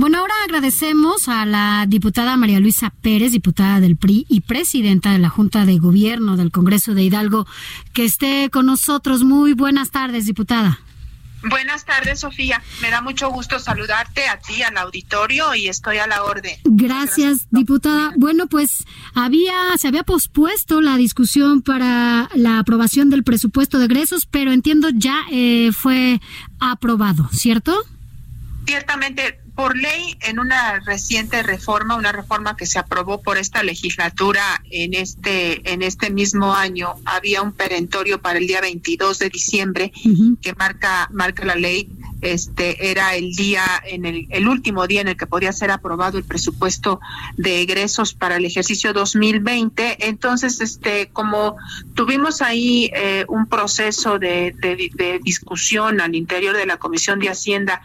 Bueno, ahora agradecemos a la diputada María Luisa Pérez, diputada del PRI y presidenta de la Junta de Gobierno del Congreso de Hidalgo, que esté con nosotros. Muy buenas tardes, diputada. Buenas tardes, Sofía. Me da mucho gusto saludarte a ti, al auditorio, y estoy a la orden. Gracias, diputada. Bueno, pues había, se había pospuesto la discusión para la aprobación del presupuesto de egresos, pero entiendo ya eh, fue aprobado, ¿cierto? Ciertamente, por ley, en una reciente reforma, una reforma que se aprobó por esta legislatura en este en este mismo año, había un perentorio para el día 22 de diciembre que marca marca la ley. Este era el día en el, el último día en el que podía ser aprobado el presupuesto de egresos para el ejercicio 2020. Entonces, este como tuvimos ahí eh, un proceso de, de, de discusión al interior de la Comisión de Hacienda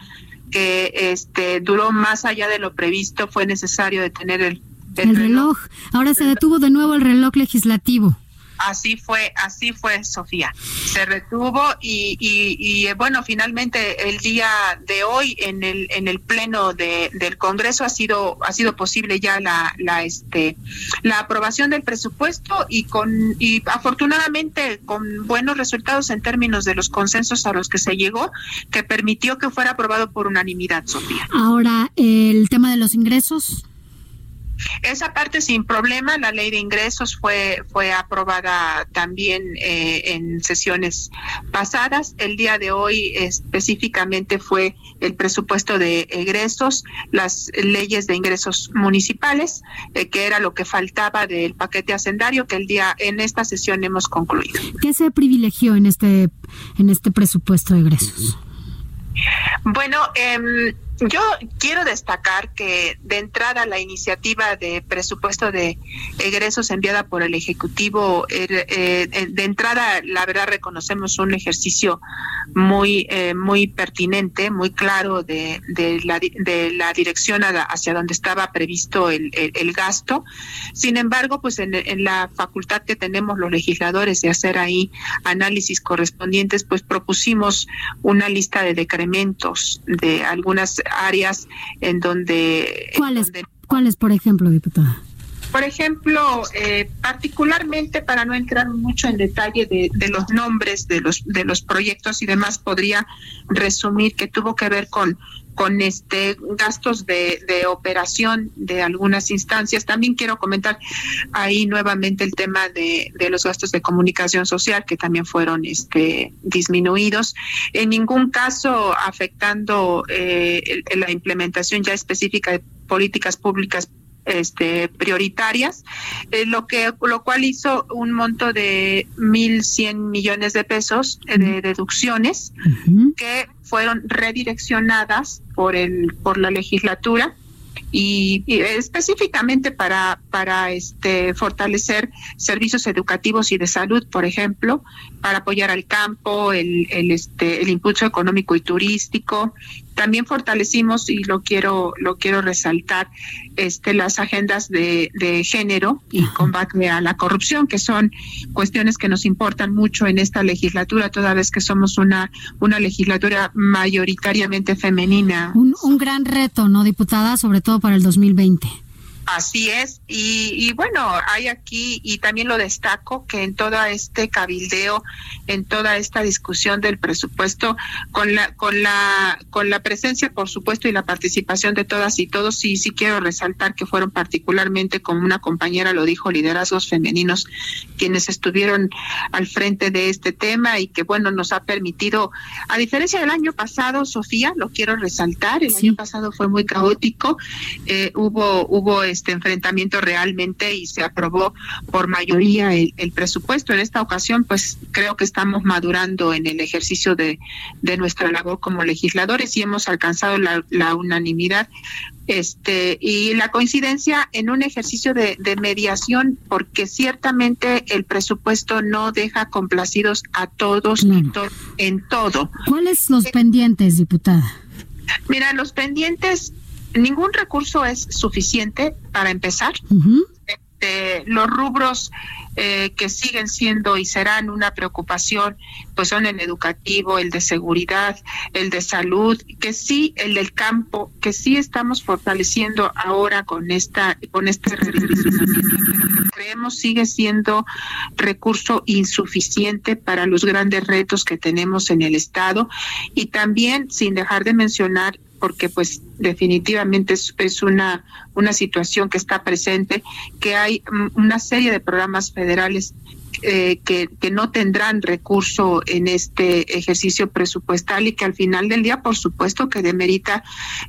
que este duró más allá de lo previsto, fue necesario detener el, el, reloj. Ahora se detuvo de nuevo el reloj legislativo. Así fue, así fue, Sofía. Se retuvo y, y, bueno, finalmente el día de hoy en el en el pleno de, del Congreso ha sido ha sido posible ya la la este la aprobación del presupuesto y con y afortunadamente con buenos resultados en términos de los consensos a los que se llegó que permitió que fuera aprobado por unanimidad, Sofía. Ahora el tema de los ingresos. Esa parte sin problema, la ley de ingresos fue fue aprobada también eh, en sesiones pasadas. El día de hoy específicamente fue el presupuesto de egresos, las leyes de ingresos municipales, eh, que era lo que faltaba del paquete hacendario que el día en esta sesión hemos concluido. ¿Qué se privilegió en este en este presupuesto de egresos? Bueno, eh, yo quiero destacar que de entrada la iniciativa de presupuesto de egresos enviada por el Ejecutivo, eh, de entrada la verdad reconocemos un ejercicio muy eh, muy pertinente, muy claro de, de, la, de la dirección hacia donde estaba previsto el, el, el gasto. Sin embargo, pues en, en, la facultad que tenemos los legisladores de hacer ahí análisis correspondientes, pues propusimos una lista de decrementos de algunas áreas en donde... ¿Cuáles, donde, ¿cuáles por ejemplo, diputada? Por ejemplo, eh, particularmente para no entrar mucho en detalle de, los nombres de los de los proyectos y demás, podría resumir que tuvo que ver con con este gastos de, de operación de algunas instancias. También quiero comentar ahí nuevamente el tema de, de los gastos de comunicación social que también fueron este disminuidos. En ningún caso afectando eh, la implementación ya específica de políticas públicas este, prioritarias, eh, lo que lo cual hizo un monto de 1.100 millones de pesos eh, de deducciones uh -huh. que fueron redireccionadas por el por la legislatura y, y, específicamente para para este fortalecer servicios educativos y de salud, por ejemplo, para apoyar al campo, el, el este el impulso económico y turístico. También fortalecimos y lo quiero lo quiero resaltar este las agendas de, de género y combate a la corrupción, que son cuestiones que nos importan mucho en esta legislatura, toda vez que somos una una legislatura mayoritariamente femenina. Un, un gran reto, ¿no, diputada? Sobre todo para el 2020. Así es, y, y, bueno, hay aquí, y también lo destaco, que en todo este cabildeo, en toda esta discusión del presupuesto, con la, con la, con la presencia, por supuesto, y la participación de todas y todos, sí, sí quiero resaltar que fueron particularmente, como una compañera lo dijo, liderazgos femeninos, quienes estuvieron al frente de este tema y que, bueno, nos ha permitido, a diferencia del año pasado, Sofía, lo quiero resaltar, el sí. año pasado fue muy caótico, eh, hubo, hubo este enfrentamiento realmente y se aprobó por mayoría el, presupuesto. En esta ocasión, pues creo que estamos madurando en el ejercicio de, de nuestra labor como legisladores y hemos alcanzado la, la unanimidad este y la coincidencia en un ejercicio de, mediación porque ciertamente el presupuesto no deja complacidos a todos en todo. ¿Cuáles los pendientes, diputada? Mira, los pendientes, ningún recurso es suficiente para empezar. Este, los rubros eh, que siguen siendo y serán una preocupación, pues son el educativo, el de seguridad, el de salud, que sí, el del campo, que sí estamos fortaleciendo ahora con esta, con este creemos sigue siendo recurso insuficiente para los grandes retos que tenemos en el estado. Y también sin dejar de mencionar porque pues definitivamente es, una, una situación que está presente, que hay mm, una serie de programas federales eh, que, que, no tendrán recurso en este ejercicio presupuestal y que al final del día, por supuesto, que demerita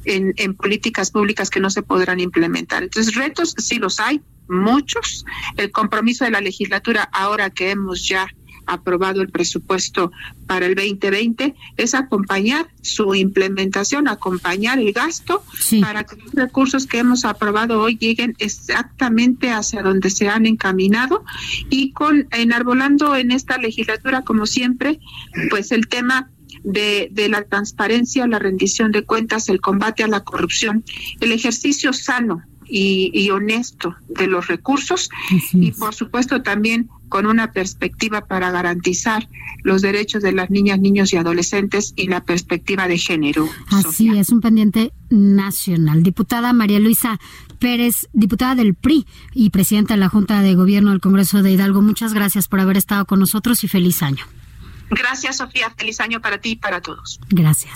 en, en políticas públicas que no se podrán implementar. Entonces, retos sí los hay, muchos. El compromiso de la legislatura, ahora que hemos ya aprobado el presupuesto para el 2020 es acompañar su implementación, acompañar el gasto para que los recursos que hemos aprobado hoy lleguen exactamente hacia donde se han encaminado y con enarbolando en esta legislatura como siempre pues el tema de, de, la transparencia, la rendición de cuentas, el combate a la corrupción, el ejercicio sano y, y honesto de los recursos y por supuesto también con una perspectiva para garantizar los derechos de las niñas, niños y adolescentes y la perspectiva de género. Así es, un pendiente nacional. Diputada María Luisa Pérez, diputada del PRI y presidenta de la Junta de Gobierno del Congreso de Hidalgo, muchas gracias por haber estado con nosotros y feliz año. Gracias, Sofía. Feliz año para ti y para todos. Gracias.